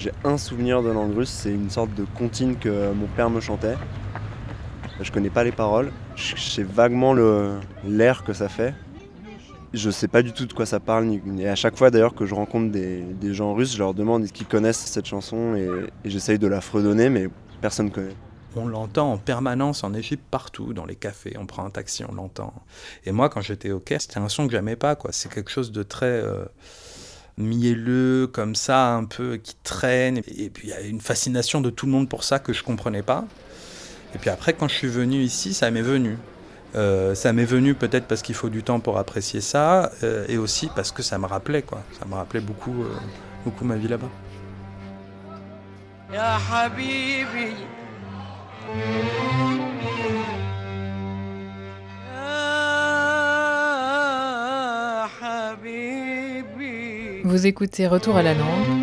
J'ai un souvenir de langue russe, c'est une sorte de comptine que mon père me chantait. Je connais pas les paroles, je sais vaguement l'air que ça fait. Je sais pas du tout de quoi ça parle. Et à chaque fois d'ailleurs que je rencontre des, gens russes, je leur demande est-ce qu'ils connaissent cette chanson et, j'essaye de la fredonner, mais personne ne connaît. On l'entend en permanence en Égypte, partout, dans les cafés. On prend un taxi, on l'entend. Et moi, quand j'étais au Caire, c'était un son que j'aimais pas. quoi. C'est quelque chose de très euh, mielleux, comme ça, un peu qui traîne. Et puis il y a une fascination de tout le monde pour ça que je comprenais pas. Et puis après, quand je suis venu ici, ça m'est venu. Euh, ça m'est venu peut-être parce qu'il faut du temps pour apprécier ça, euh, et aussi parce que ça me rappelait, quoi. Ça me rappelait beaucoup, beaucoup ma vie là-bas. Vous écoutez Retour à la langue,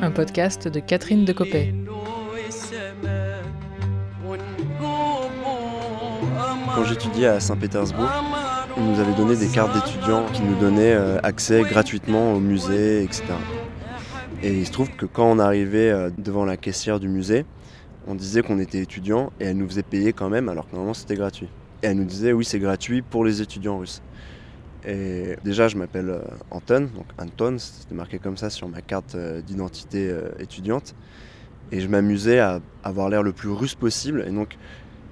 un podcast de Catherine de Copé. Quand j'étudiais à Saint-Pétersbourg, ils nous avaient donné des cartes d'étudiants qui nous donnaient euh, accès gratuitement au musée, etc. Et il se trouve que quand on arrivait euh, devant la caissière du musée, on disait qu'on était étudiant et elle nous faisait payer quand même alors que normalement c'était gratuit. Et elle nous disait oui c'est gratuit pour les étudiants russes. Et déjà je m'appelle euh, Anton, donc Anton, c'était marqué comme ça sur ma carte euh, d'identité euh, étudiante. Et je m'amusais à avoir l'air le plus russe possible. Et donc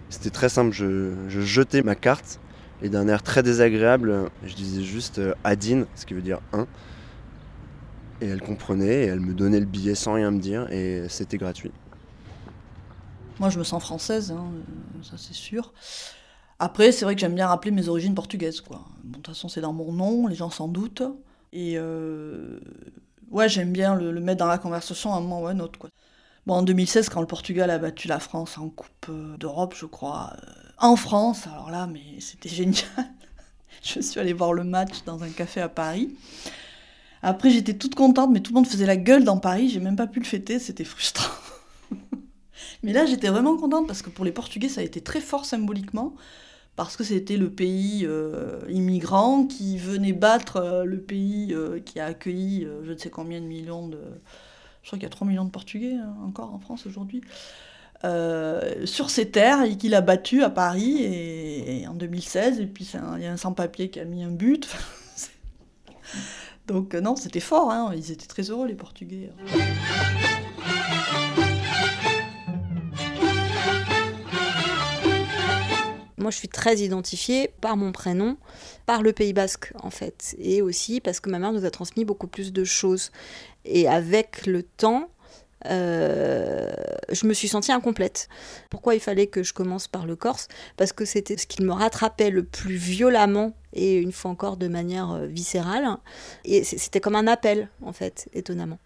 c'était très simple, je, jetais ma carte et d'un air très désagréable, je disais juste Adin, ce qui veut dire un. Et elle comprenait et elle me donnait le billet sans rien me dire et c'était gratuit. Moi, je me sens française, hein, ça c'est sûr. Après, c'est vrai que j'aime bien rappeler mes origines portugaises, quoi. de toute façon, c'est dans mon nom, les gens s'en doutent. Et euh, ouais, j'aime bien le, mettre dans la conversation à un moment ou à un autre, quoi. Bon, en 2016, quand le Portugal a battu la France en Coupe euh, d'Europe, je crois, euh, en France, alors là, mais c'était génial. je suis allée voir le match dans un café à Paris. Après, j'étais toute contente, mais tout le monde faisait la gueule dans Paris. J'ai même pas pu le fêter, c'était frustrant. Mais là, j'étais vraiment contente parce que pour les Portugais, ça a été très fort symboliquement parce que c'était le pays euh, immigrant qui venait battre euh, le pays euh, qui a accueilli je ne sais combien de millions de... Je crois qu'il y a 3 millions de Portugais hein, encore en France aujourd'hui. sur ces terres et qu'il a battu à Paris et, en 2016 et puis il y a un sans-papier qui a mis un but. Donc non, c'était fort, hein, ils étaient très heureux les Portugais. Moi, je suis très identifiée par mon prénom, par le Pays Basque, en fait. Et aussi parce que ma mère nous a transmis beaucoup plus de choses. Et avec le temps, euh, je me suis sentie incomplète. Pourquoi il fallait que je commence par le Corse? Parce que c'était ce qui me rattrapait le plus violemment et une fois encore de manière euh, viscérale. Et c'était comme un appel, en fait, étonnamment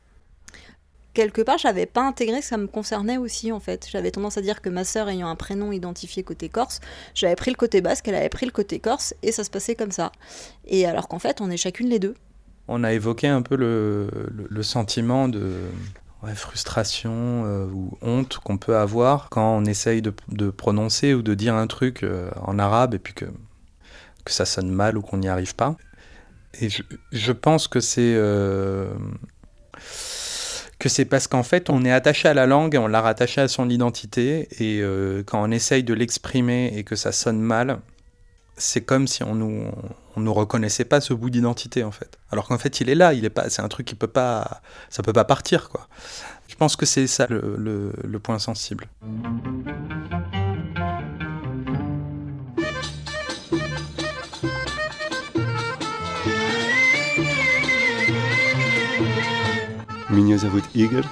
quelque part, j'avais pas intégré que ça me concernait aussi, en fait. J'avais tendance à dire que ma sœur ayant un prénom identifié côté corse, j'avais pris le côté basque, elle avait pris le côté corse, et ça se passait comme ça. Et alors qu'en fait, on est chacune les deux. On a évoqué un peu le, le, sentiment de frustration euh, ou honte qu'on peut avoir quand on essaye de, de, prononcer ou de dire un truc euh, en arabe et puis que, que ça sonne mal ou qu'on n'y arrive pas. Et je, je pense que c'est... Euh, que c'est parce qu'en fait, on est attaché à la langue et on l'a rattaché à son identité. Et euh, quand on essaye de l'exprimer et que ça sonne mal, c'est comme si on nous, on nous reconnaissait pas ce bout d'identité en fait. Alors qu'en fait, il est là, il est pas, c'est un truc qui peut pas, ça peut pas partir quoi. Je pense que c'est ça le, le, le point sensible. Меня зовут Игорь.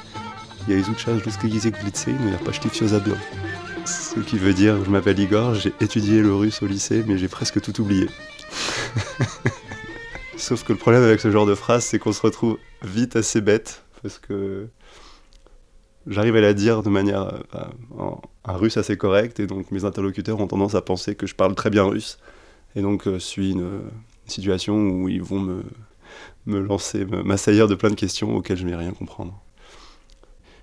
Я изучал русский язык в лице, но я почти все забыл. Ce qui veut dire, je m'appelle Igor, j'ai étudié le russe au lycée, mais j'ai presque tout oublié. Sauf que le problème avec ce genre de phrase, c'est qu'on se retrouve vite assez bête, parce que j'arrive à la dire de manière en, un russe assez correct, et donc mes interlocuteurs ont tendance à penser que je parle très bien russe, et donc je euh, suis une situation où ils vont me me lancer, m'assaillir de plein de questions auxquelles je ne vais rien comprendre.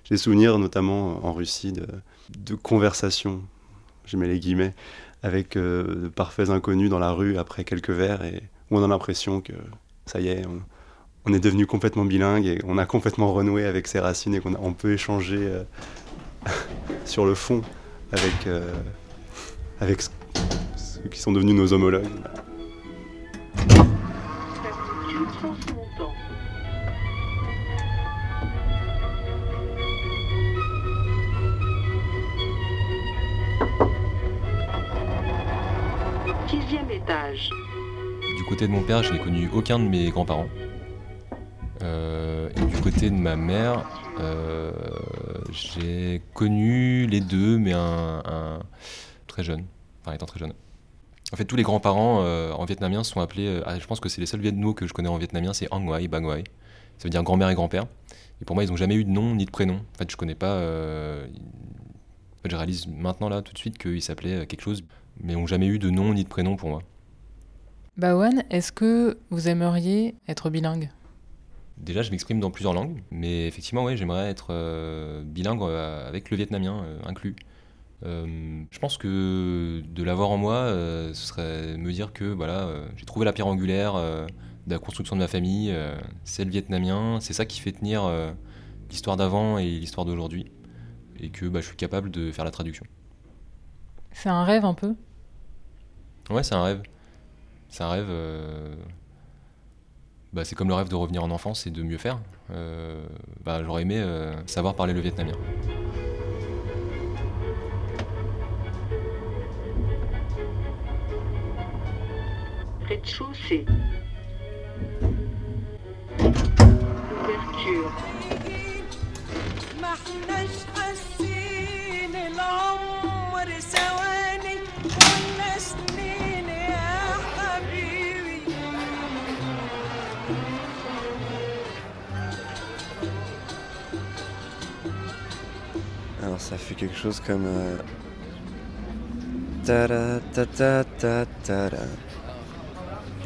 J'ai souvenir notamment en Russie de, conversations, je mets les guillemets, avec euh, de parfaits inconnus dans la rue après quelques verres et où on a l'impression que ça y est, on est devenu complètement bilingue et on a complètement renoué avec ses racines et qu'on on peut échanger euh, sur le fond avec, euh, avec ceux qui sont devenus nos homologues. Du côté de mon père, je n'ai connu aucun de mes grands-parents. Euh, du côté de ma mère, euh, j'ai connu les deux, mais un, très jeune, enfin étant très jeune. En fait, tous les grands-parents euh, en vietnamien sont appelés, ah, je pense que c'est les seuls vietnamais que je connais en vietnamien, c'est Ang Wai, Bang Wai. Ça veut dire grand-mère et grand-père. Et pour moi, ils n'ont jamais eu de nom ni de prénom. En fait, je connais pas. En fait, je réalise maintenant, là, tout de suite, qu'ils s'appelaient quelque chose, mais n'ont jamais eu de nom ni de prénom pour moi. Bawan, est-ce que vous aimeriez être bilingue? Déjà, je m'exprime dans plusieurs langues, mais effectivement, ouais, j'aimerais être euh, bilingue euh, avec le vietnamien euh, je pense que de l'avoir en moi, ce serait me dire que voilà, j'ai trouvé la pierre angulaire de la construction de ma famille, c'est le vietnamien, c'est ça qui fait tenir l'histoire d'avant et l'histoire d'aujourd'hui, et que bah, je suis capable de faire la traduction. C'est un rêve un peu? Ouais, c'est un rêve. C'est un rêve. Bah, c'est comme le rêve de revenir en enfance et de mieux faire. Euh, bah, j'aurais aimé euh, savoir parler le vietnamien. Rez-de-chaussée. Ouverture. ça fait quelque chose comme. Euh... Ta ta ta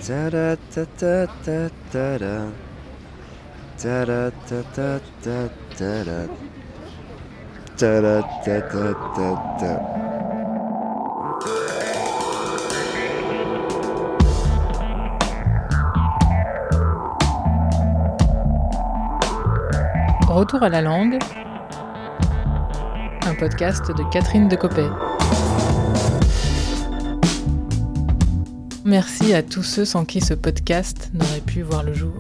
ta Retour à la langue, un podcast de Catherine Decopé. Merci à tous ceux sans qui ce podcast n'aurait pu voir le jour.